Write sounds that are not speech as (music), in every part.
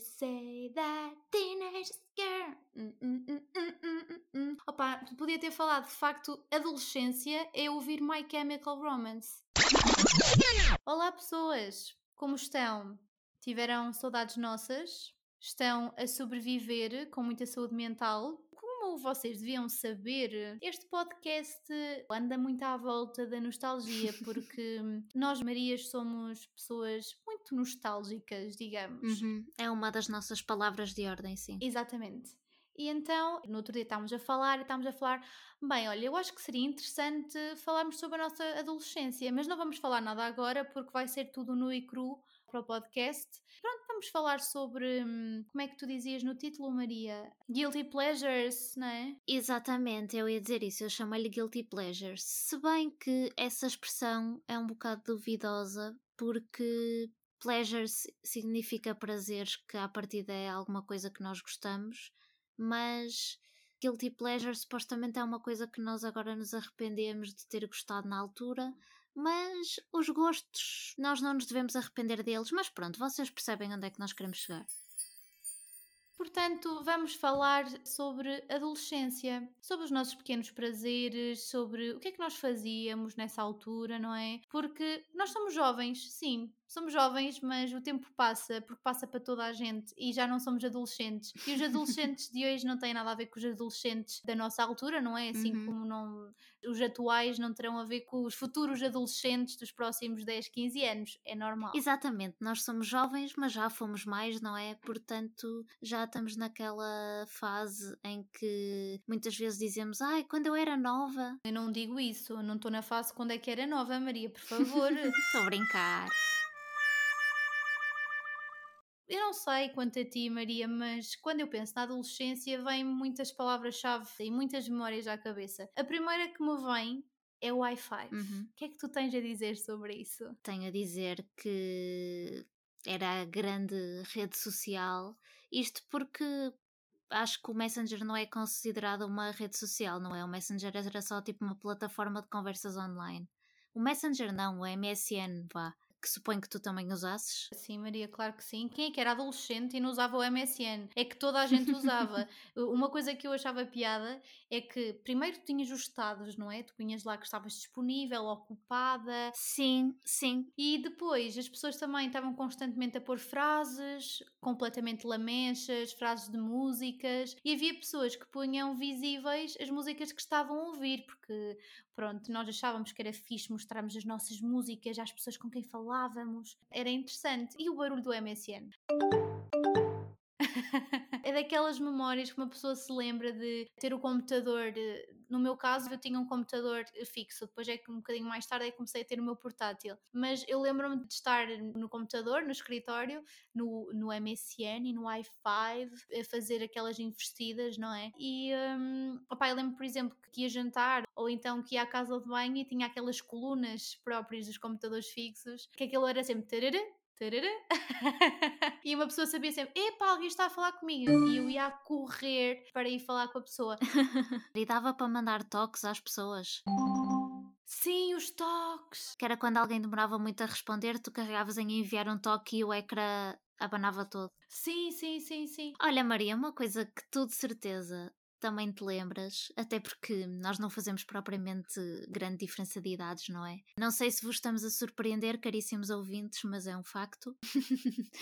Say that teenage girl. Hum, hum, hum. Opa, podia ter falado de facto, adolescência é ouvir My Chemical Romance. Olá, pessoas! Como estão? Tiveram saudades nossas? Estão a sobreviver com muita saúde mental? Como vocês deviam saber, este podcast anda muito à volta da nostalgia, (laughs) porque nós, Marias, somos pessoas muito nostálgicas, digamos. Uhum. É uma das nossas palavras de ordem, sim. Exatamente. E então, no outro dia estávamos a falar e estávamos a falar, bem, olha, eu acho que seria interessante falarmos sobre a nossa adolescência, mas não vamos falar nada agora porque vai ser tudo nu e cru para o podcast. Pronto, vamos falar sobre, hum, como é que tu dizias no título, Maria? Guilty Pleasures, não é? Exatamente, eu ia dizer isso, eu chamo-lhe Guilty Pleasures. Se bem que essa expressão é um bocado duvidosa, porque pleasures significa prazeres, que à partida é alguma coisa que nós gostamos, mas guilty pleasure supostamente é uma coisa que nós agora nos arrependemos de ter gostado na altura, mas os gostos nós não nos devemos arrepender deles, mas pronto, vocês percebem onde é que nós queremos chegar. Portanto, vamos falar sobre adolescência, sobre os nossos pequenos prazeres, sobre o que é que nós fazíamos nessa altura, não é? Porque nós somos jovens, sim, somos jovens, mas o tempo passa, porque passa para toda a gente e já não somos adolescentes. E os (laughs) adolescentes de hoje não têm nada a ver com os adolescentes da nossa altura, não é? Assim Uhum. como não, os atuais não terão a ver com os futuros adolescentes dos próximos 10, 15 anos. É normal. Exatamente, nós somos jovens, mas já fomos mais, não é? Portanto, já estamos naquela fase em que muitas vezes dizemos, ai, quando eu era nova. Eu não digo isso, eu não estou na fase quando é que era nova, Maria, por favor. (laughs) Estou a brincar. Eu não sei quanto a ti, Maria, mas quando eu penso na adolescência, vêm muitas palavras-chave e muitas memórias à cabeça. A primeira que me vem é o Wi-Fi. Uhum. O que é que tu tens a dizer sobre isso? Tenho a dizer que era a grande rede social, isto porque acho que o Messenger não é considerado uma rede social, não é? O Messenger era só tipo uma plataforma de conversas online. O Messenger não, o MSN, vá, que suponho que tu também usasses. Sim, Maria, claro que sim. Quem é que era adolescente e não usava o MSN? É que toda a gente usava. (laughs) Uma coisa que eu achava piada é que primeiro tinhas os estados, não é? Tu punhas lá que estavas disponível, ocupada, Sim, sim. E depois as pessoas também estavam constantemente a pôr frases completamente lamechas, frases de músicas, e havia pessoas que punham visíveis as músicas que estavam a ouvir, porque pronto, nós achávamos que era fixe mostrarmos as nossas músicas às pessoas com quem falávamos, era interessante. E o barulho do MSN? (laughs) é daquelas memórias que uma pessoa se lembra de ter o computador. No meu caso, eu tinha um computador fixo, depois é que um bocadinho mais tarde é que comecei a ter o meu portátil. Mas eu lembro-me de estar no computador, no escritório, no, no MSN e no Wi-Fi, a fazer aquelas investidas, não é? E hum, opá, eu lembro, por exemplo, que ia jantar ou então que ia à casa de banho e tinha aquelas colunas próprias dos computadores fixos, que aquilo era sempre tarará. (laughs) e uma pessoa sabia sempre: epá, alguém está a falar comigo. E eu ia a correr para ir falar com a pessoa. (laughs) E dava para mandar toques às pessoas. Sim, os toques. Que era quando alguém demorava muito a responder, tu carregavas em enviar um toque e o ecrã abanava todo. Sim, sim, sim, sim. Olha, Maria, uma coisa que tu de certeza também te lembras, até porque nós não fazemos propriamente grande diferença de idades, não é? Não sei se vos estamos a surpreender, caríssimos ouvintes, mas é um facto. (laughs)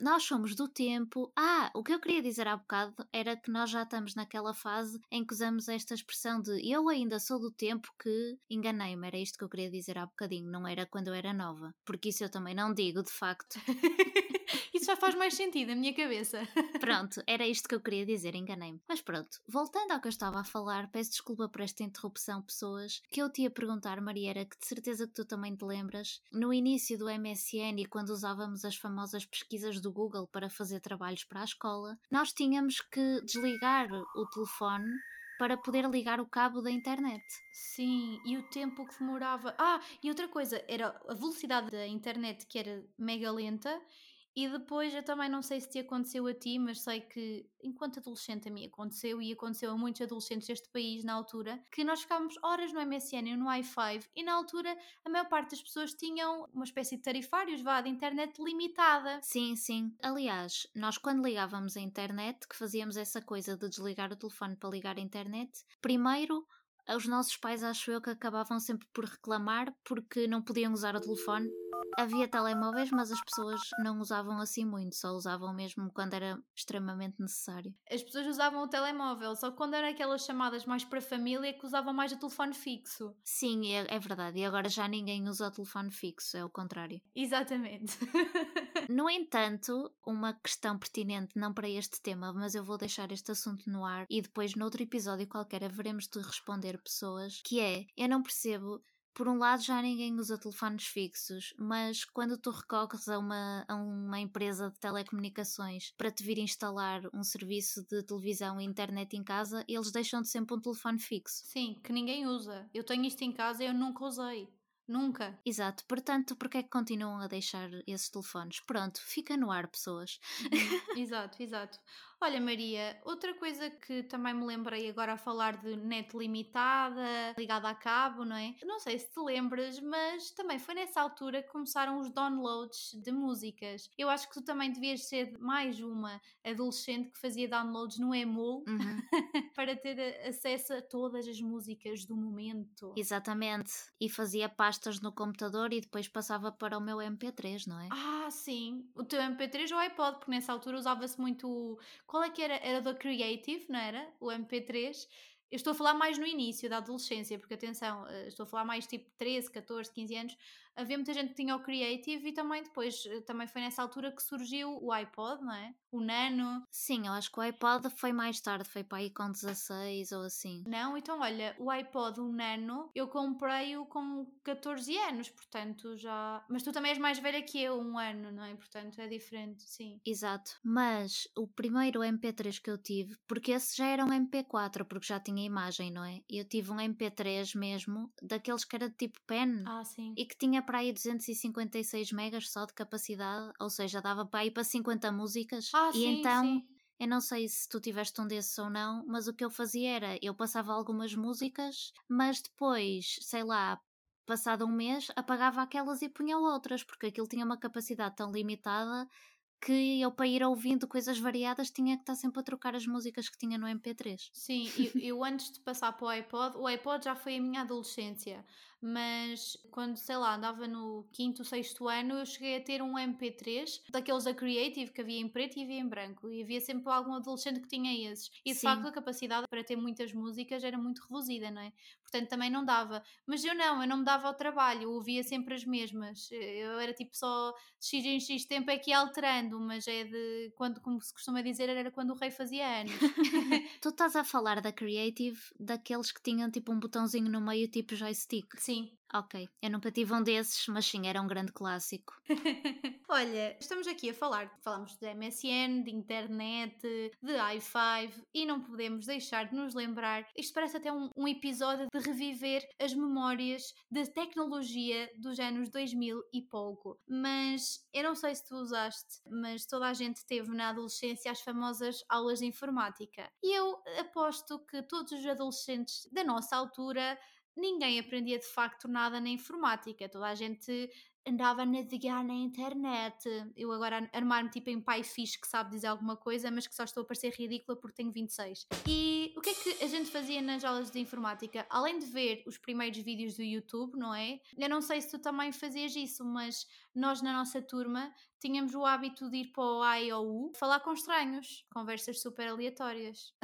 nós somos do tempo. Ah, o que eu queria dizer há bocado era que nós já estamos naquela fase em que usamos esta expressão de eu ainda sou do tempo que enganei-me. Era isto que eu queria dizer há bocadinho, não era quando eu era nova. Porque isso eu também não digo, de facto. (laughs) Já faz mais sentido na minha cabeça. (laughs) Pronto, era isto que eu queria dizer, enganei-me. Mas pronto, voltando ao que eu estava a falar, peço desculpa por esta interrupção, pessoas, que eu te ia perguntar, Maria, era que de certeza que tu também te lembras, no início do MSN e quando usávamos as famosas pesquisas do Google para fazer trabalhos para a escola, nós tínhamos que desligar o telefone para poder ligar o cabo da internet. Sim, e o tempo que demorava. Ah, e outra coisa, era a velocidade da internet que era mega lenta E depois eu também não sei se te aconteceu a ti, mas sei que enquanto adolescente a mim aconteceu e aconteceu a muitos adolescentes deste país na altura, que nós ficávamos horas no MSN e no i5 e na altura a maior parte das pessoas tinham uma espécie de tarifários, vá, de internet limitada. Sim, sim. Aliás, nós quando ligávamos a internet, que fazíamos essa coisa de desligar o telefone para ligar a internet, primeiro os nossos pais acho eu que acabavam sempre por reclamar porque não podiam usar o telefone havia telemóveis, mas as pessoas não usavam assim muito, só usavam mesmo quando era extremamente necessário. As pessoas usavam o telemóvel, só quando eram aquelas chamadas mais para a família que usavam mais o telefone fixo. Sim, é, é verdade. E agora já ninguém usa o telefone fixo, é o contrário. Exatamente. (laughs) no entanto, uma questão pertinente, não para este tema, mas eu vou deixar este assunto no ar e depois, noutro episódio qualquer, haveremos de responder pessoas, que é, eu não percebo por um lado já ninguém usa telefones fixos, mas quando tu recorres a uma, a uma empresa de telecomunicações para te vir instalar um serviço de televisão e internet em casa, eles deixam-te sempre um telefone fixo. Sim, que ninguém usa. Eu tenho isto em casa e eu nunca usei. Nunca. Exato, portanto, porque é que continuam a deixar esses telefones? Pronto, fica no ar, pessoas. Uhum. (laughs) exato, exato. Olha, Maria, outra coisa que também me lembrei agora a falar de net limitada, ligada a cabo, não é? Não sei se te lembras, mas também foi nessa altura que começaram os downloads de músicas. Eu acho que tu também devias ser mais uma adolescente que fazia downloads no Emul uhum. (laughs) para ter acesso a todas as músicas do momento. Exatamente. E fazia pastas no computador e depois passava para o meu MP3, não é? Ah, sim. O teu MP3 ou iPod, porque nessa altura usava-se muito qual é que era? Era do Creative, não era? O MP3. Eu estou a falar mais no início da adolescência, porque atenção, eh, estou a falar mais tipo 13, 14, 15 anos. Havia muita gente que tinha o Creative e também depois, eh, também foi nessa altura que surgiu o iPod, não é? O Nano. Sim, eu acho que o iPod foi mais tarde, foi para aí com 16 ou assim. Não, então olha, o iPod, o Nano, eu comprei-o com 14 anos, portanto já. Mas tu também és mais velha que eu, um ano, não é? Portanto é diferente, sim. Exato. Mas o primeiro MP3 que eu tive, porque esse já era um MP4, porque já tinha imagem, não é? Eu tive um MP3 mesmo, daqueles que era de tipo pen. Ah, sim. E que tinha para aí 256 megas só de capacidade, ou seja, dava para aí para 50 músicas. Ah, e sim, então. Sim. Eu não sei se tu tiveste um desses ou não, mas o que eu fazia era, eu passava algumas músicas, mas depois, sei lá, passado um mês, apagava aquelas e punha outras, porque aquilo tinha uma capacidade tão limitada que eu para ir ouvindo coisas variadas tinha que estar sempre a trocar as músicas que tinha no MP3. Sim, eu, eu (laughs) antes de passar para o iPod, o iPod já foi a minha adolescência, mas quando, sei lá, andava no quinto, sexto ano, eu cheguei a ter um MP3 daqueles da Creative que havia em preto e havia em branco, e havia sempre algum adolescente que tinha esses. E de Sim. facto a capacidade para ter muitas músicas era muito reduzida, não é? Portanto também não dava. Mas eu não, eu não me dava ao trabalho, eu ouvia sempre as mesmas. Eu era tipo só de X em X tempo é que ia alterando, mas é de quando, como se costuma dizer, era quando o rei fazia anos. (laughs) tu estás a falar da Creative, daqueles que tinham tipo um botãozinho no meio, tipo joystick. Sim. Ok, eu nunca tive um desses, mas sim, era um grande clássico. (laughs) Olha, estamos aqui a falar, falamos de MSN, de internet, de i5 e não podemos deixar de nos lembrar, isto parece até um, um episódio de reviver as memórias da tecnologia dos anos 2000 e pouco. Mas eu não sei se tu usaste, mas toda a gente teve na adolescência as famosas aulas de informática. E eu aposto que todos os adolescentes da nossa altura ninguém aprendia de facto nada na informática, toda a gente andava a navegar na internet. Eu agora armar-me tipo em pai fixe que sabe dizer alguma coisa, mas que só estou a parecer ridícula porque tenho 26. E o que é que a gente fazia nas aulas de informática? Além de ver os primeiros vídeos do YouTube, não é? Eu não sei se tu também fazias isso, mas nós na nossa turma tínhamos o hábito de ir para o IOU falar com estranhos, conversas super aleatórias.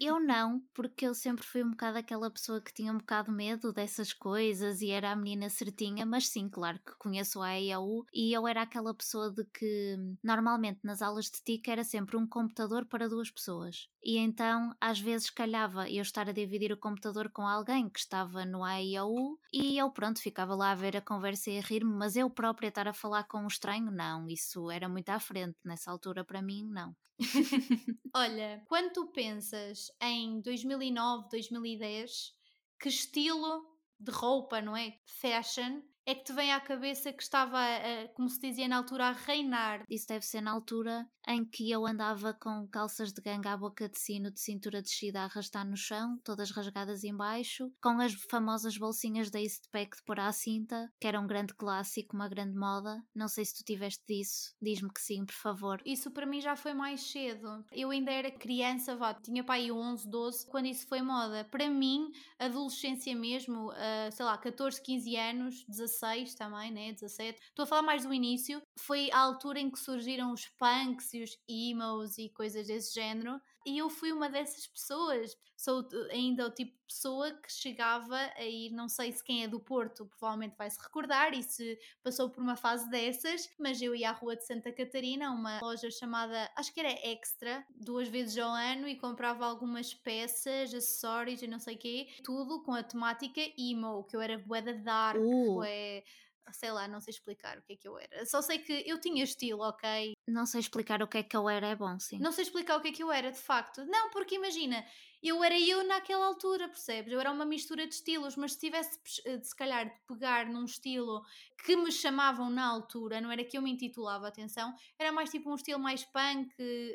Eu (laughs) não, porque eu sempre fui um bocado aquela pessoa que tinha um bocado medo dessas coisas e era a menina certinha, mas sim, claro que conheço a IOU e eu era aquela pessoa de que normalmente nas aulas de TIC era sempre um computador para duas pessoas. E então às vezes calhava eu estar a dividir o computador com alguém que estava no IOU e eu pronto ficava lá a ver a conversa e a rir-me, mas eu própria estar a falar com um estranho, não, isso era muito à frente, nessa altura para mim, não. (laughs) Olha, quando tu pensas em 2009, 2010, que estilo de roupa, não é? Fashion é que te vem à cabeça que estava, a, como se dizia na altura, a reinar? Isso deve ser na altura em que eu andava com calças de ganga à boca de sino de cintura descida a arrastar no chão, todas rasgadas embaixo, com as famosas bolsinhas da Eastpak de pôr à cinta, que era um grande clássico, uma grande moda. Não sei se tu tiveste disso, diz-me que sim, por favor. Isso para mim já foi mais cedo. Eu ainda era criança, vá, tinha pai 11, 12, quando isso foi moda. Para mim, adolescência mesmo, uh, sei lá, 14, 15 anos, 16 também, né, 17. Estou a falar mais do início. Foi a altura em que surgiram os punks e os emos e coisas desse género e eu fui uma dessas pessoas. Sou ainda o tipo de pessoa que chegava a ir, não sei se quem é do Porto provavelmente vai se recordar e se passou por uma fase dessas, mas eu ia à Rua de Santa Catarina, uma loja chamada, acho que era Extra, duas vezes ao ano e comprava algumas peças, acessórios e não sei o quê, tudo com a temática emo, que eu era bué da dark, uh. bué sei lá, não sei explicar o que é que eu era. Só sei que eu tinha estilo, ok? Não sei explicar o que é que eu era, é bom, sim. Não sei explicar o que é que eu era, de facto. Não, porque imagina, eu era eu naquela altura, percebes? Eu era uma mistura de estilos, mas se tivesse eh, de se calhar de pegar num estilo que me chamavam na altura, não era que eu me intitulava, atenção, era mais tipo um estilo mais punk,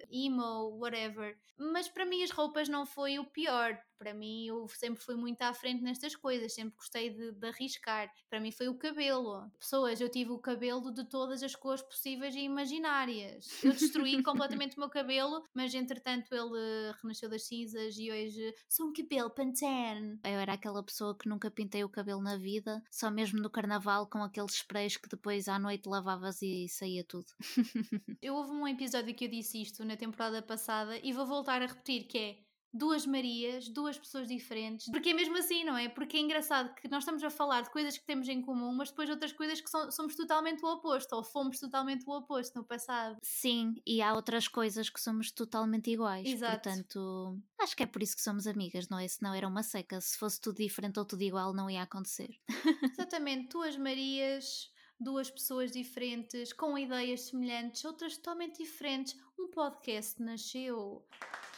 emo, whatever. Mas para mim as roupas não foi o pior. Para mim eu sempre fui muito à frente nestas coisas, sempre gostei de, de arriscar. Para mim foi o cabelo. Pessoas, eu tive o cabelo de todas as cores possíveis e imaginárias. Eu destruí (laughs) completamente o meu cabelo, mas entretanto ele renasceu das cinzas e hoje sou um cabelo Pantene. Eu era aquela pessoa que nunca pintei o cabelo na vida, só mesmo no carnaval com aqueles sprays que depois à noite lavavas e saía tudo. (laughs) eu houve um episódio que eu disse isto na temporada passada e vou voltar a repetir que é duas Marias, duas pessoas diferentes. Porque é mesmo assim, não é? Porque é engraçado que nós estamos a falar de coisas que temos em comum, mas depois outras coisas que so somos totalmente o oposto, ou fomos totalmente o oposto no passado. Sim, e há outras coisas que somos totalmente iguais. Exato. Portanto, acho que é por isso que somos amigas, não é? Senão era uma seca. Se fosse tudo diferente ou tudo igual, não ia acontecer. (laughs) Exatamente, duas Marias duas pessoas diferentes, com ideias semelhantes, outras totalmente diferentes. Um podcast nasceu.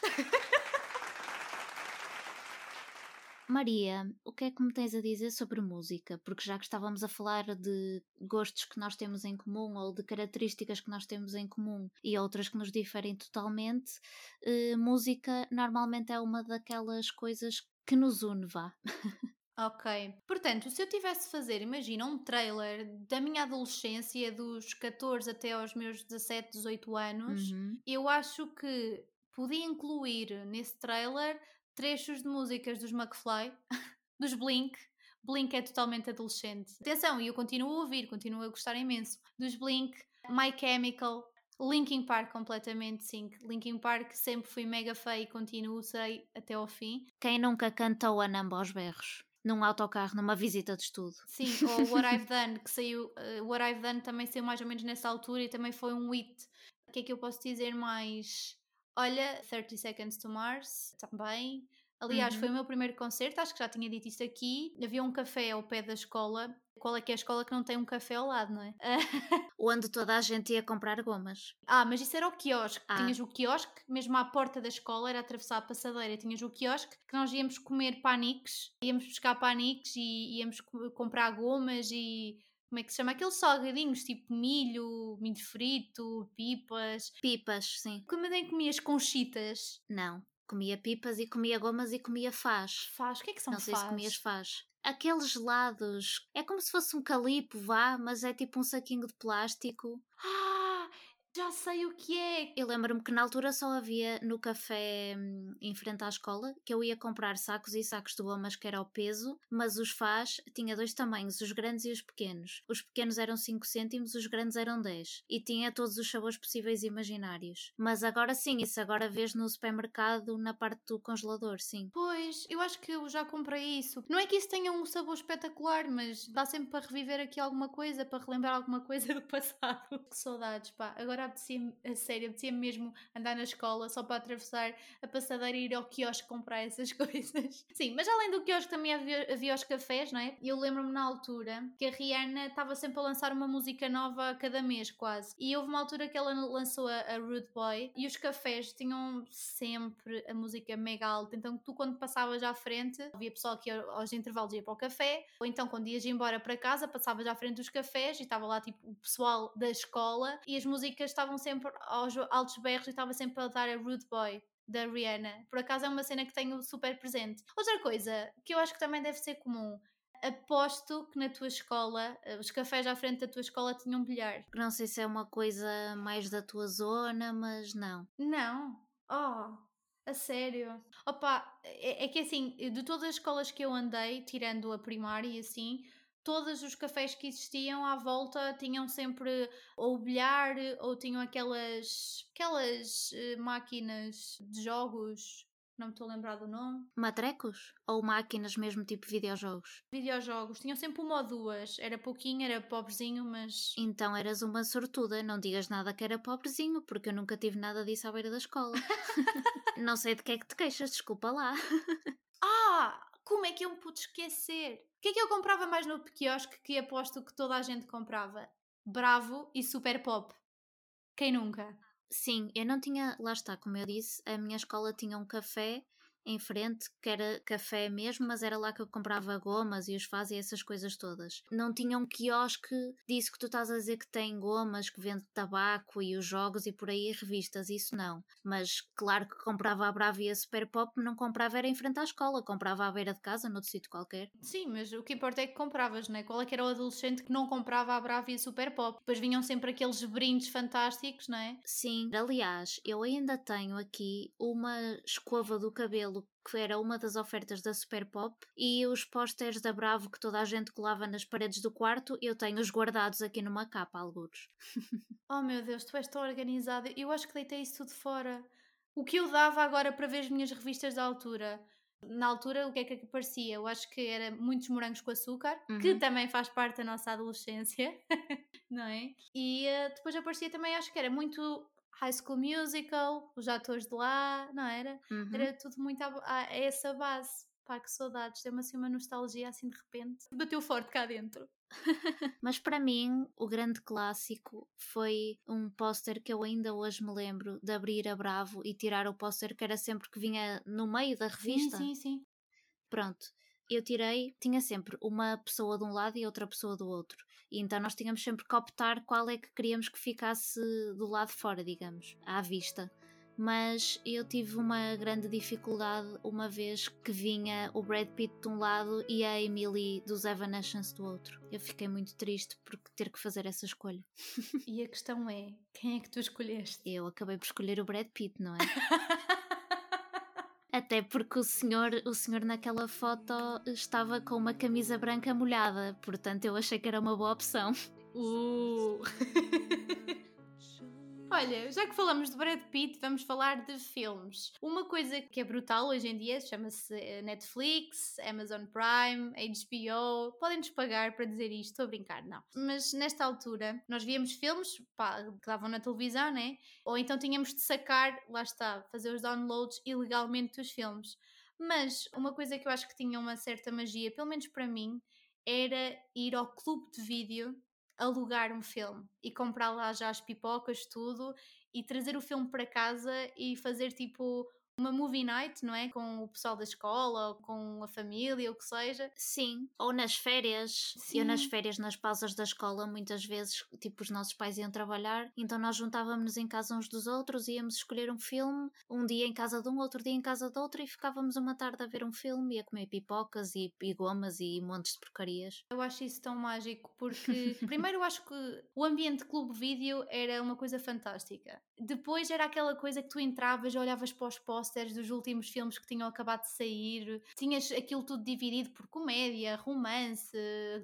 (laughs) Maria, o que é que me tens a dizer sobre música? Porque já que estávamos a falar de gostos que nós temos em comum ou de características que nós temos em comum e outras que nos diferem totalmente, eh, música normalmente é uma daquelas coisas que nos une, vá. Ok. Portanto, se eu tivesse de fazer, imagina, um trailer da minha adolescência, dos 14 até aos meus 17, 18 anos, uhum. eu acho que podia incluir nesse trailer trechos de músicas dos McFly, (laughs) dos Blink. Blink é totalmente adolescente. Atenção, e eu continuo a ouvir, continuo a gostar imenso. Dos Blink, My Chemical, Linkin Park completamente, sim. Linkin Park sempre fui mega fã e continuo, serei até ao fim. Quem nunca cantou a Namba aos berros? Num autocarro, numa visita de estudo. Sim, (laughs) ou What I've Done, que saiu. Uh, What I've Done também saiu mais ou menos nessa altura e também foi um hit. O que é que eu posso dizer mais? Olha, 30 Seconds to Mars também. Aliás, uhum. foi o meu primeiro concerto, acho que já tinha dito isso aqui. Havia um café ao pé da escola. Qual é que é a escola que não tem um café ao lado, não é? (laughs) Onde toda a gente ia comprar gomas. Ah, mas isso era o quiosque. Ah. Tinhas o quiosque, mesmo à porta da escola, era atravessar a passadeira. Tinhas o quiosque que nós íamos comer paniques, íamos buscar paniques e íamos comprar gomas e como é que se chama? Aqueles salgadinhos tipo milho, milho frito, pipas. Pipas, sim. Como nem comias conchitas? Não. Comia pipas e comia gomas e comia faz. Faz? O que é que são Não sei faz? se comias faz. Aqueles gelados. É como se fosse um calipo, vá, mas é tipo um saquinho de plástico. Ah! Já sei o que é! Eu lembro-me que na altura só havia no café hum, em frente à escola que eu ia comprar sacos e sacos de gomas que era o peso, mas os faz tinha dois tamanhos, os grandes e os pequenos. Os pequenos eram 5 cêntimos, os grandes eram 10. E tinha todos os sabores possíveis e imaginários. Mas agora sim, isso agora vês no supermercado na parte do congelador, sim. Pois, eu acho que eu já comprei isso. Não é que isso tenha um sabor espetacular, mas dá sempre para reviver aqui alguma coisa, para relembrar alguma coisa do (laughs) passado. Que saudades, pá. Agora apetecia a sério, apetecia mesmo andar na escola só para atravessar a passadeira e ir ao quiosque comprar essas (laughs) coisas. Sim, mas além do quiosque também havia, havia os cafés, não é? Eu lembro-me na altura que a Rihanna estava sempre a lançar uma música nova a cada mês, quase. E houve uma altura que ela lançou a, a Rude Boy e os cafés tinham sempre a música mega alta. Então tu, quando passavas à frente, havia pessoal que aos intervalos ia para o café, ou então quando ias embora para casa, passavas à frente dos cafés e estava lá tipo o pessoal da escola e as músicas estavam sempre aos altos berros e estava sempre a dar a Rude Boy da Rihanna. Por acaso é uma cena que tenho super presente. Outra coisa que eu acho que também deve ser comum. Aposto que na tua escola, eh, os cafés à frente da tua escola tinham bilhar. Não sei se é uma coisa mais da tua zona, mas não. Não. Oh, a sério? Opa, é, é que assim, de todas as escolas que eu andei, tirando a primária e assim, todos os cafés que existiam à volta tinham sempre ou bilhar ou tinham aquelas aquelas uh, máquinas de jogos não me estou a lembrar do nome. Matrecos? Ou máquinas mesmo tipo videojogos? Videojogos. Tinham sempre uma ou duas. Era pouquinho, era pobrezinho, mas. Então eras uma sortuda. Não digas nada que era pobrezinho, porque eu nunca tive nada disso à beira da escola. (laughs) não sei de que é que te queixas, desculpa lá. (laughs) ah! Como é que eu me pude esquecer? Que é que eu comprava mais no quiosque que aposto que toda a gente comprava? Bravo e Super Pop. Quem nunca? Sim, eu não tinha, lá está, como eu disse, a minha escola tinha um café em frente, que era café mesmo, mas era lá que eu comprava gomas e os faz e essas coisas todas. Não tinha um quiosque disso que tu estás a dizer que tem gomas, que vende tabaco e os jogos e por aí revistas, isso não. Mas claro que comprava a Brava e a Super Pop, não comprava era em frente à escola, comprava à beira de casa, noutro sítio qualquer. Sim, mas o que importa é que compravas, não é? Qual é que era o adolescente que não comprava a Brava e a Super Pop? Depois vinham sempre aqueles brindes fantásticos, não é? Sim, aliás, eu ainda tenho aqui uma escova do cabelo que era uma das ofertas da Super Pop, e os pósteres da Bravo que toda a gente colava nas paredes do quarto, eu tenho-os guardados aqui numa capa, alguns. (laughs) oh meu Deus, tu és tão organizada. Eu acho que deitei isso tudo fora. O que eu dava agora para ver as minhas revistas da altura? Na altura, o que é que aparecia? Eu acho que era muitos morangos com açúcar, uhum. que também faz parte da nossa adolescência, (laughs) não é? E uh, depois aparecia também, acho que era muito High School Musical, os atores de lá, não era? Uhum. Era tudo muito a, a, a, essa base. Pá, que saudades, deu-me assim uma nostalgia assim de repente. Bateu forte cá dentro. (laughs) Mas para mim, o grande clássico foi um póster que eu ainda hoje me lembro de abrir a Bravo e tirar o póster que era sempre que vinha no meio da revista. Sim, sim, sim. Pronto, eu tirei, tinha sempre uma pessoa de um lado e outra pessoa do outro. E então nós tínhamos sempre que optar qual é que queríamos que ficasse do lado fora, digamos, à vista. Mas eu tive uma grande dificuldade uma vez que vinha o Brad Pitt de um lado e a Emily dos Evanescence do outro. Eu fiquei muito triste por ter que fazer essa escolha. E a questão é, quem é que tu escolheste? Eu acabei por escolher o Brad Pitt, não é? (laughs) Até porque o senhor, o senhor naquela foto estava com uma camisa branca molhada, portanto eu achei que era uma boa opção. Uh. (laughs) Olha, já que falamos de Brad Pitt, vamos falar de filmes. Uma coisa que é brutal hoje em dia chama-se eh, Netflix, Amazon Prime, HBO. Podem-nos pagar para dizer isto, estou a brincar, não. Mas nesta altura, nós víamos filmes pá, que davam na televisão, né? Ou então tínhamos de sacar, lá está, fazer os downloads ilegalmente dos filmes. Mas uma coisa que eu acho que tinha uma certa magia, pelo menos para mim, era ir ao clube de vídeo alugar um filme e comprar lá já as pipocas, tudo, e trazer o filme para casa e fazer tipo uma movie night, não é? Com o pessoal da escola, ou com a família, ou o que seja. Sim, ou nas férias. Sim. Eu nas férias, nas pausas da escola, muitas vezes, tipo, os nossos pais iam trabalhar, então nós juntávamos-nos em casa uns dos outros, íamos escolher um filme, um dia em casa de um, outro dia em casa de outro, e ficávamos uma tarde a ver um filme e a comer pipocas e, e gomas e montes de porcarias. Eu acho isso tão mágico, porque (laughs) primeiro eu acho que o ambiente clube vídeo era uma coisa fantástica. Depois era aquela coisa que tu entravas, olhavas para os posters dos últimos filmes que tinham acabado de sair, tinhas aquilo tudo dividido por comédia, romance,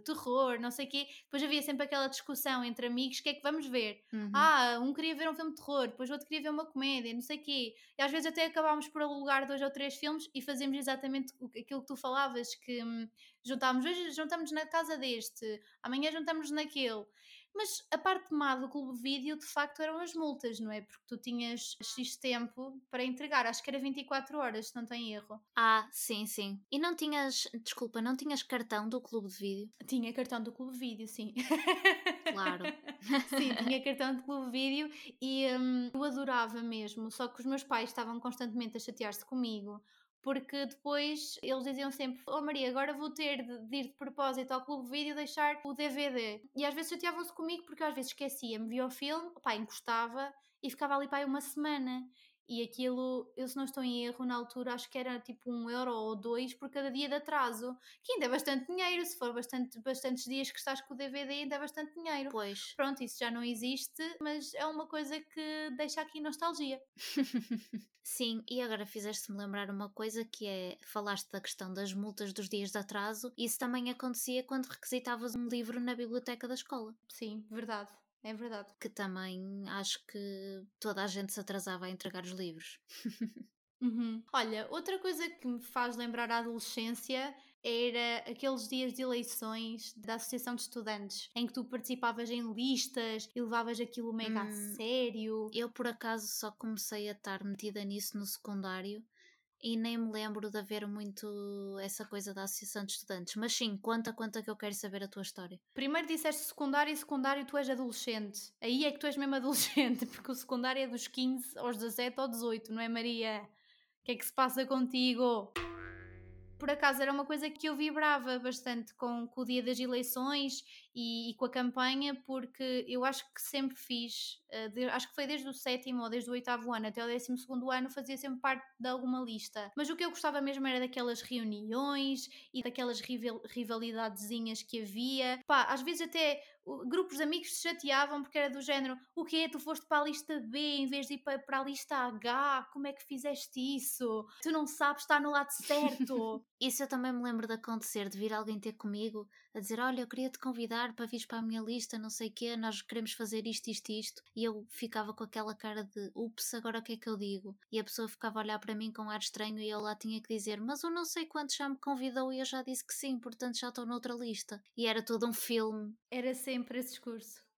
terror, não sei o quê. Depois havia sempre aquela discussão entre amigos: o que é que vamos ver? Uhum. Ah, um queria ver um filme de terror, depois o outro queria ver uma comédia, não sei o quê. E às vezes até acabámos por alugar dois ou três filmes e fazíamos exatamente aquilo que tu falavas: que hum, juntávamos, hoje juntamos na casa deste, amanhã juntamos naquele. Mas a parte má do clube de vídeo de facto eram as multas, não é? Porque tu tinhas X tempo para entregar, acho que era 24 horas, se não tem erro. Ah, sim, sim. E não tinhas, desculpa, não tinhas cartão do clube de vídeo? Tinha cartão do clube de vídeo, sim. Claro. (laughs) sim, tinha cartão de clube de vídeo e hum, eu adorava mesmo, só que os meus pais estavam constantemente a chatear-se comigo porque depois eles diziam sempre: Oh Maria, agora vou ter de, de ir de propósito ao clube de vídeo deixar o DVD. E às vezes chateavam-se comigo porque às vezes esquecia-me, via o filme, pá, encostava e ficava ali para uma semana. E aquilo, eu se não estou em erro, na altura acho que era tipo um euro ou dois por cada dia de atraso, que ainda é bastante dinheiro, se for bastante, bastantes dias que estás com o DVD ainda é bastante dinheiro. Pois. Pronto, isso já não existe, mas é uma coisa que deixa aqui nostalgia. (laughs) Sim, e agora fizeste-me lembrar uma coisa que é, falaste da questão das multas dos dias de atraso, isso também acontecia quando requisitavas um livro na biblioteca da escola. Sim, verdade. É verdade. Que também acho que toda a gente se atrasava a entregar os livros. (laughs) Uhum. Olha, outra coisa que me faz lembrar a adolescência era aqueles dias de eleições da Associação de Estudantes, em que tu participavas em listas e levavas aquilo mega hum, a sério. Eu, por acaso, só comecei a estar metida nisso no secundário e nem me lembro de haver muito essa coisa da associação de estudantes. Mas sim, conta, conta que eu quero saber a tua história. Primeiro disseste secundário e secundário tu és adolescente. Aí é que tu és mesmo (laughs) adolescente, porque o secundário é dos 15 aos 17 ou 18, não é Maria? O que é que se passa contigo? Por acaso era uma coisa que eu vibrava bastante com, com o dia das eleições e, e, com a campanha, porque eu acho que sempre fiz, uh, de, acho que foi desde o sétimo ou desde o oitavo ano até o décimo segundo ano, fazia sempre parte de alguma lista. Mas o que eu gostava mesmo era daquelas reuniões e daquelas rival, rivalidadezinhas que havia. Pá, às vezes até grupos de amigos se chateavam porque era do género: o quê? Tu foste para a lista B em vez de ir para, a lista H? Como é que fizeste isso? Tu não sabes estar no lado certo. (laughs) isso eu também me lembro de acontecer, de vir alguém ter comigo a dizer: Olha, eu queria te convidar para vir para a minha lista, não sei o quê, nós queremos fazer isto, isto, isto. E eu ficava com aquela cara de: Ups, agora o que é que eu digo? E a pessoa ficava a olhar para mim com ar estranho e eu lá tinha que dizer: Mas eu não sei quanto já me convidou e eu já disse que sim, portanto já estou noutra lista. E era todo um filme. Era sempre esse discurso.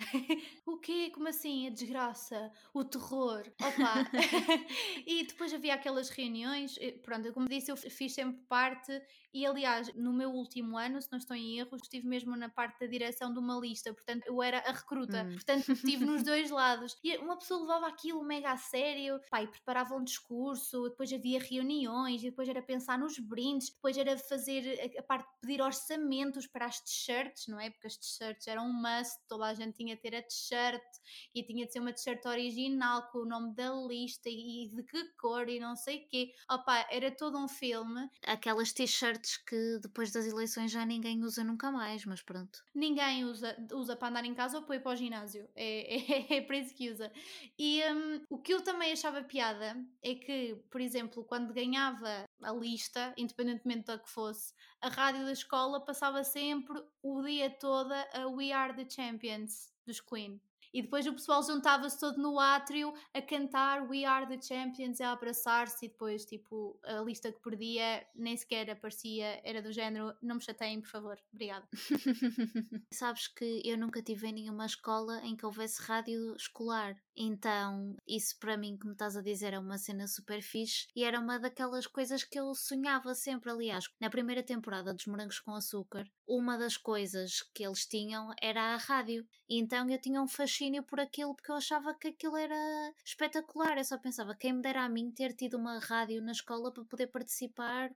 (laughs) o quê? Como assim? A desgraça? O terror? Opa! (laughs) e depois havia aquelas reuniões, pronto, como disse, eu fiz sempre parte e aliás, no meu último ano, se não estou em erro, estive mesmo na parte da direção de uma lista, portanto eu era a recruta, hum. portanto estive nos (laughs) dois lados. E uma pessoa levava aquilo mega a sério, pá, e preparava um discurso, depois havia reuniões, e depois era pensar nos brindes, depois era fazer a, a parte de pedir orçamentos para as t-shirts, não é? Porque as t-shirts eram um must, toda a gente tinha de ter a t-shirt e tinha de ser uma t-shirt original com o nome da lista e de que cor e não sei o quê. Opá, era todo um filme. Aquelas t-shirts que depois das eleições já ninguém usa nunca mais, mas pronto. Ninguém usa, usa para andar em casa ou para ir para o ginásio. É, (laughs) é, é para isso que usa. E um, o que eu também achava piada é que, por exemplo, quando ganhava a lista, independentemente da que fosse, a rádio da escola passava sempre o dia todo a We Are the Champions dos Queen. E depois o pessoal juntava-se todo no átrio a cantar We Are the Champions, a abraçar-se, e depois, tipo, a lista que perdia nem sequer aparecia, era do género: não me chateiem, por favor, obrigada. (laughs) Sabes que eu nunca tive em nenhuma escola em que houvesse rádio escolar, então isso para mim, como estás a dizer, é uma cena super fixe e era uma daquelas coisas que eu sonhava sempre. Aliás, na primeira temporada dos Morangos com Açúcar, uma das coisas que eles tinham era a rádio, e então eu tinha um fascínio fascínio por aquilo porque eu achava que aquilo era espetacular. Eu só pensava, quem me dera a mim ter tido uma rádio na escola para poder participar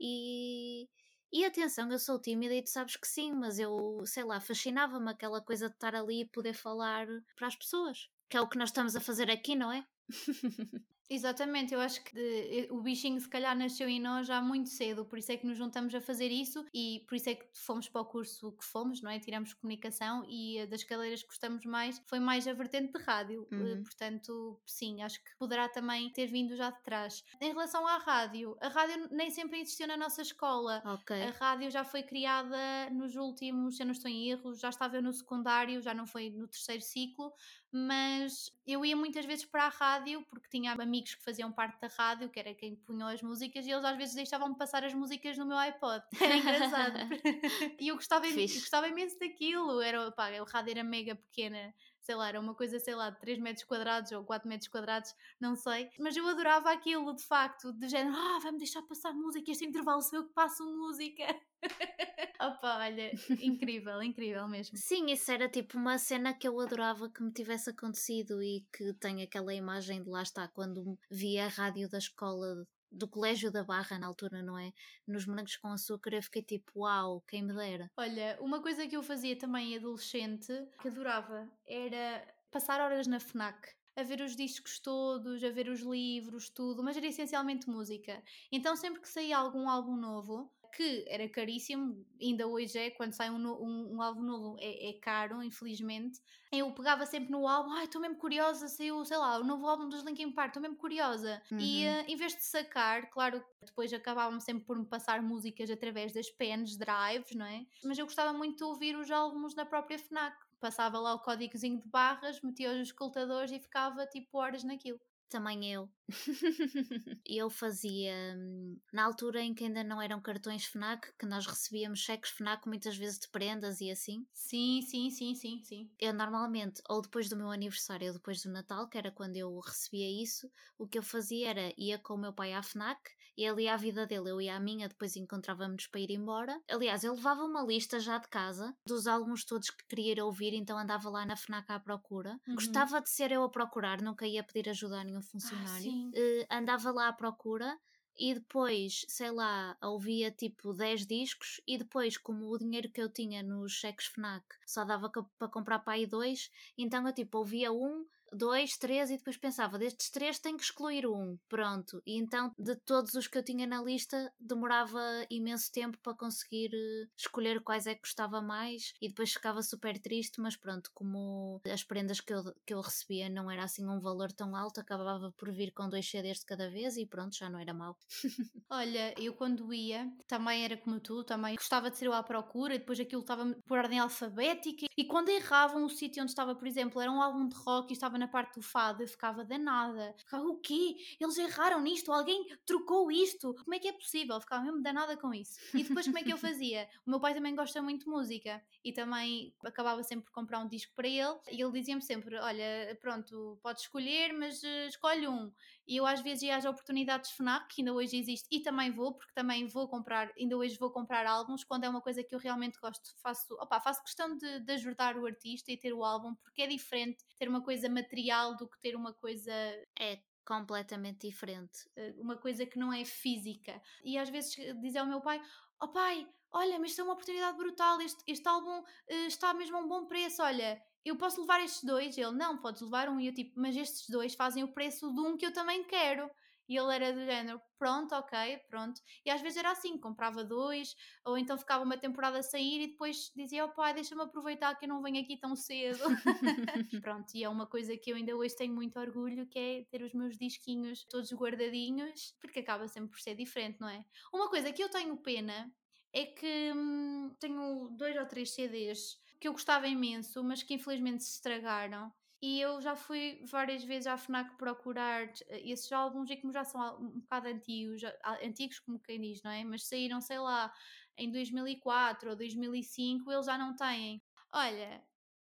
e. E atenção, eu sou tímida e tu sabes que sim, mas eu, sei lá, fascinava-me aquela coisa de estar ali e poder falar para as pessoas. Que é o que nós estamos a fazer aqui, não é? (laughs) Exatamente, eu acho que de, eh, o bichinho se calhar nasceu em nós já muito cedo, por isso é que nos juntamos a fazer isso e por isso é que fomos para o curso que fomos, não é? Tiramos comunicação e das cadeiras que gostamos mais foi mais a vertente de rádio, eh, uhum. portanto, sim, acho que poderá também ter vindo já de trás. Em relação à rádio, a rádio nem sempre existiu na nossa escola. Okay. A rádio já foi criada nos últimos, se eu não estou em erro, já estava no secundário, já não foi no terceiro ciclo, mas eu ia muitas vezes para a rádio porque tinha amigos que faziam parte da rádio, que era quem punham as músicas, e eles às vezes deixavam-me passar as músicas no meu iPod. (laughs) Era engraçado. (laughs) e eu gostava, eu gostava imenso daquilo. Era, pá, a rádio era mega pequena sei lá, era uma coisa, sei lá, de 3 metros quadrados ou 4 metros quadrados, não sei. Mas eu adorava aquilo, de facto, de género, ah, vai-me deixar passar música, este intervalo sou eu que passo música. (laughs) Opa, olha, incrível, incrível mesmo. Sim, isso era tipo uma cena que eu adorava que me tivesse acontecido e que tem aquela imagem de lá está, quando via a rádio da escola do Colégio da Barra na altura, não é? Nos morangos com açúcar, eu fiquei tipo, uau, quem me dera. Olha, uma coisa que eu fazia também adolescente, que adorava, era passar horas na FNAC. A ver os discos todos, a ver os livros, tudo, mas era essencialmente música. Então, sempre que saía algum álbum novo, que era caríssimo, ainda hoje é, quando sai um, um, um álbum novo é, é, caro, infelizmente. Eu pegava sempre no álbum, ai, estou mesmo curiosa, saiu, sei lá, o novo álbum dos Linkin Park, estou mesmo curiosa. Uhum. E uh, em vez de sacar, claro, depois acabavam sempre por me passar músicas através das pens, drives, não é? Mas eu gostava muito de ouvir os álbuns na própria FNAC. Passava lá o códigozinho de barras, metia os escutadores e ficava tipo horas naquilo. Também eu. (laughs) eu fazia hum, na altura em que ainda não eram cartões FNAC, que nós recebíamos cheques FNAC muitas vezes de prendas e assim. Sim, sim, sim, sim, sim. Eu normalmente, ou depois do meu aniversário ou depois do Natal, que era quando eu recebia isso, o que eu fazia era ia com o meu pai à FNAC ele ia à vida dele, eu ia à minha, depois encontrávamos para ir embora. Aliás, eu levava uma lista já de casa dos álbuns todos que queria ouvir, então andava lá na FNAC à procura. Uhum. Gostava de ser eu a procurar, nunca ia pedir ajuda a nenhum funcionário. Ah, uh, andava lá à procura e depois, sei lá, ouvia tipo 10 discos e depois, como o dinheiro que eu tinha nos cheques FNAC só dava para comprar para aí dois, então eu tipo ouvia um, dois, três, e depois pensava, destes três tenho que excluir um, pronto. E então, de todos os que eu tinha na lista, demorava imenso tempo para conseguir eh, escolher quais é que gostava mais, e depois ficava super triste, mas pronto, como as prendas que eu, que eu recebia não era assim um valor tão alto, acabava por vir com dois CDs de cada vez, e pronto, já não era mau. (laughs) Olha, eu quando ia, também era como tu, também gostava de ser eu à procura, depois aquilo estava por ordem alfabética, e quando erravam o sítio onde estava, por exemplo, era um álbum de rock e estava na parte do fado, eu ficava danada. Ficava, o quê? Eles erraram nisto? Alguém trocou isto? Como é que é possível? Eu ficava mesmo danada com isso. E depois como é que eu fazia? (laughs) O meu pai também gosta muito de música e também acabava sempre por comprar um disco para ele e ele dizia-me sempre, olha, pronto, podes escolher, mas uh, escolhe um. E eu às vezes ia às oportunidades FNAC, que ainda hoje existe, e também vou, porque também vou comprar, ainda hoje vou comprar álbuns, quando é uma coisa que eu realmente gosto, faço, opa, faço questão de, de ajudar o artista e ter o álbum, porque é diferente ter uma coisa material do que ter uma coisa. É completamente diferente. Eh, uma coisa que não é física. E às vezes dizia ao meu pai: Oh pai, olha, mas isto é uma oportunidade brutal, este, este álbum uh, está mesmo a um bom preço, olha, eu posso levar estes dois? Ele, não, podes levar um. E eu tipo, mas estes dois fazem o preço de um que eu também quero. E ele era do género, pronto, ok, pronto. E às vezes era assim, comprava dois, ou então ficava uma temporada a sair e depois dizia, oh pai, deixa-me aproveitar que eu não venho aqui tão cedo. (laughs) pronto, e é uma coisa que eu ainda hoje tenho muito orgulho, que é ter os meus disquinhos todos guardadinhos, porque acaba sempre por ser diferente, não é? Uma coisa que eu tenho pena é que hum, tenho dois ou três CDs que eu gostava imenso, mas que infelizmente se estragaram. E eu já fui várias vezes à FNAC procurar eh, esses álbuns e como já são um bocado antigos, antigos como quem diz, não é? Mas saíram, sei lá, em 2004 ou 2005, eles já não têm. Olha,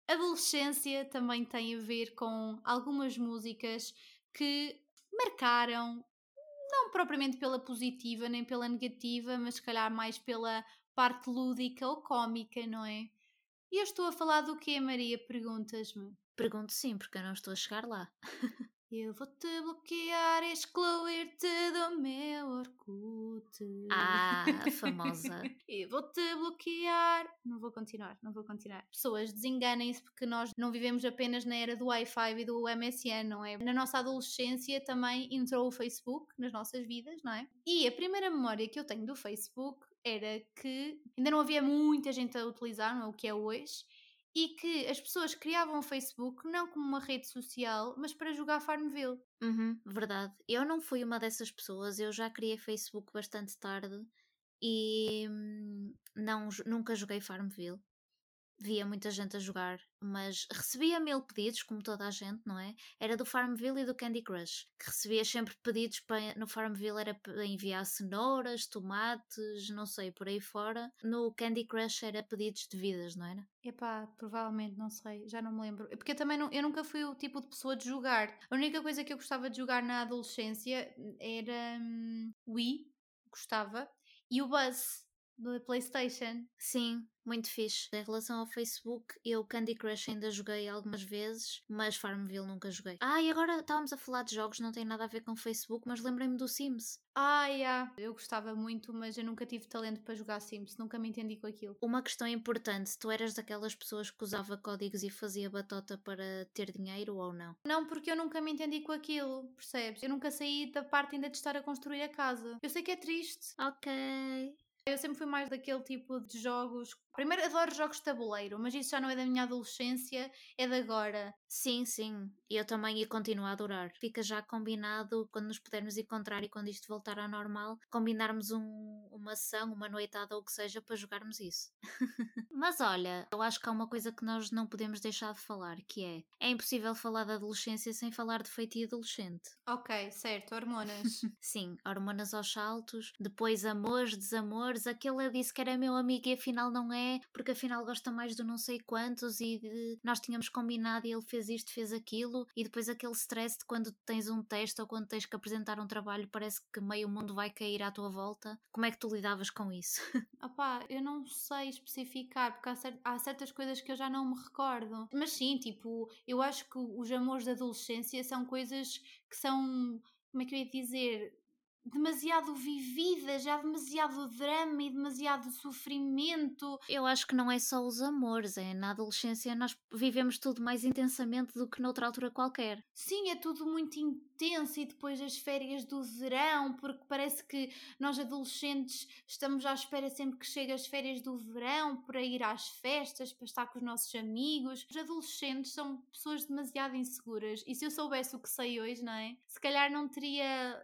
adolescência também tem a ver com algumas músicas que marcaram, não propriamente pela positiva nem pela negativa, mas se calhar mais pela parte lúdica ou cómica, não é? E eu estou a falar do quê, Maria? Perguntas-me. Pergunto sim, porque eu não estou a chegar lá. (laughs) Eu vou-te bloquear e excluir-te do meu Orkut. Ah, famosa. (laughs) Eu vou-te bloquear. Não vou continuar, não vou continuar. Pessoas, desenganem-se porque nós não vivemos apenas na era do Wi-Fi e do MSN, não é? Na nossa adolescência também entrou o Facebook nas nossas vidas, não é? E a primeira memória que eu tenho do Facebook era que ainda não havia muita gente a utilizar, não é o que é hoje, e que as pessoas criavam o Facebook não como uma rede social, mas para jogar Farmville. Uhum, verdade. Eu não fui uma dessas pessoas, eu já criei Facebook bastante tarde e hum, não, nunca joguei Farmville. Via muita gente a jogar, mas recebia mil pedidos, como toda a gente, não é? Era do Farmville e do Candy Crush, que recebia sempre pedidos para, no Farmville era para enviar cenouras, tomates, não sei, por aí fora. No Candy Crush era pedidos de vidas, não era? Epá, provavelmente, não sei, já não me lembro. Porque eu também não, eu nunca fui o tipo de pessoa de jogar. A única coisa que eu gostava de jogar na adolescência era hum, Wii, gostava, e o Buzz do PlayStation. Sim, muito fixe. Em relação ao Facebook, eu Candy Crush ainda joguei algumas vezes, mas Farmville nunca joguei. Ah, e agora estávamos a falar de jogos, não tem nada a ver com Facebook, mas lembrei-me do Sims. Ah, yeah. eu gostava muito, mas eu nunca tive talento para jogar Sims, nunca me entendi com aquilo. Uma questão importante: tu eras daquelas pessoas que usava códigos e fazia batota para ter dinheiro ou não? Não, porque eu nunca me entendi com aquilo, percebes? Eu nunca saí da parte ainda de estar a construir a casa. Eu sei que é triste. Ok. Eu sempre fui mais daquele tipo de jogos. Primeiro, adoro jogos de tabuleiro, mas isso já não é da minha adolescência, é de agora. Sim, sim. E eu também ia continuar a adorar. Fica já combinado quando nos pudermos encontrar e quando isto voltar ao normal, combinarmos um, uma ação, uma noitada ou o que seja para jogarmos isso. (laughs) mas olha, eu acho que há uma coisa que nós não podemos deixar de falar, que é é impossível falar da adolescência sem falar de feitio adolescente. Ok, certo, hormonas. (laughs) sim, hormonas aos saltos, depois amores, desamores, aquele disse que era meu amigo e afinal não é, porque afinal gosta mais do não sei quantos e de, nós tínhamos combinado e ele fez isto, fez aquilo, e depois aquele stress de quando tens um teste ou quando tens que apresentar um trabalho, parece que meio mundo vai cair à tua volta. Como é que tu lidavas com isso? (laughs) Opá, eu não sei especificar, porque há, cert há certas coisas que eu já não me recordo. Mas sim, tipo, eu acho que os amores da adolescência são coisas que são, como é que eu ia dizer, demasiado vivida, já demasiado drama e demasiado sofrimento. Eu acho que não é só os amores, é na adolescência nós vivemos tudo mais intensamente do que noutra altura qualquer. Sim, é tudo muito intenso e depois as férias do verão, porque parece que nós adolescentes estamos à espera sempre que chegue as férias do verão para ir às festas, para estar com os nossos amigos. Os adolescentes são pessoas demasiado inseguras e se eu soubesse o que sei hoje, não é? Se calhar não teria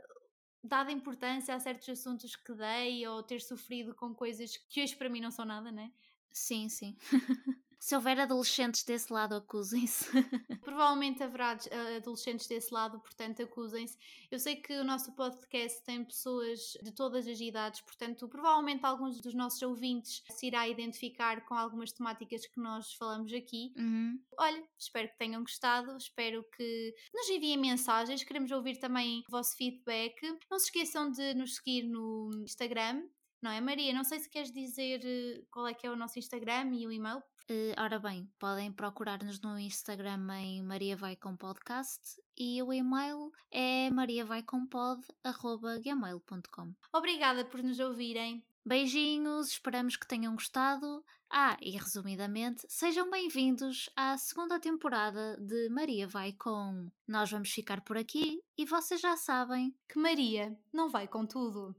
dado importância a certos assuntos que dei ou ter sofrido com coisas que hoje para mim não são nada, né? Sim, sim. (laughs) Se houver adolescentes desse lado, acusem-se. (laughs) Provavelmente haverá eh, adolescentes desse lado, portanto, acusem-se. Eu sei que o nosso podcast tem pessoas de todas as idades, portanto, provavelmente alguns dos nossos ouvintes se irá identificar com algumas temáticas que nós falamos aqui. Uhum. Olha, espero que tenham gostado, espero que nos enviem mensagens, queremos ouvir também o vosso feedback. Não se esqueçam de nos seguir no Instagram, não é, Maria? Não sei se queres dizer eh, qual é que é o nosso Instagram e o e-mail. Uh, ora bem, podem procurar-nos no Instagram em Maria Vai Com Podcast e o e-mail é mariavaicompod.gmail.com Obrigada por nos ouvirem. Beijinhos, esperamos que tenham gostado. Ah, e resumidamente, sejam bem-vindos à segunda temporada de Maria Vai Com. Nós vamos ficar por aqui e vocês já sabem que Maria não vai com tudo.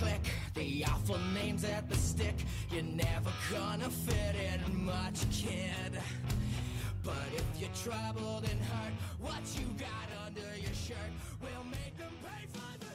click. The awful names at the stick. You're never gonna fit in much, kid. But if you're troubled and hurt What you got under your shirt Will make them pay for the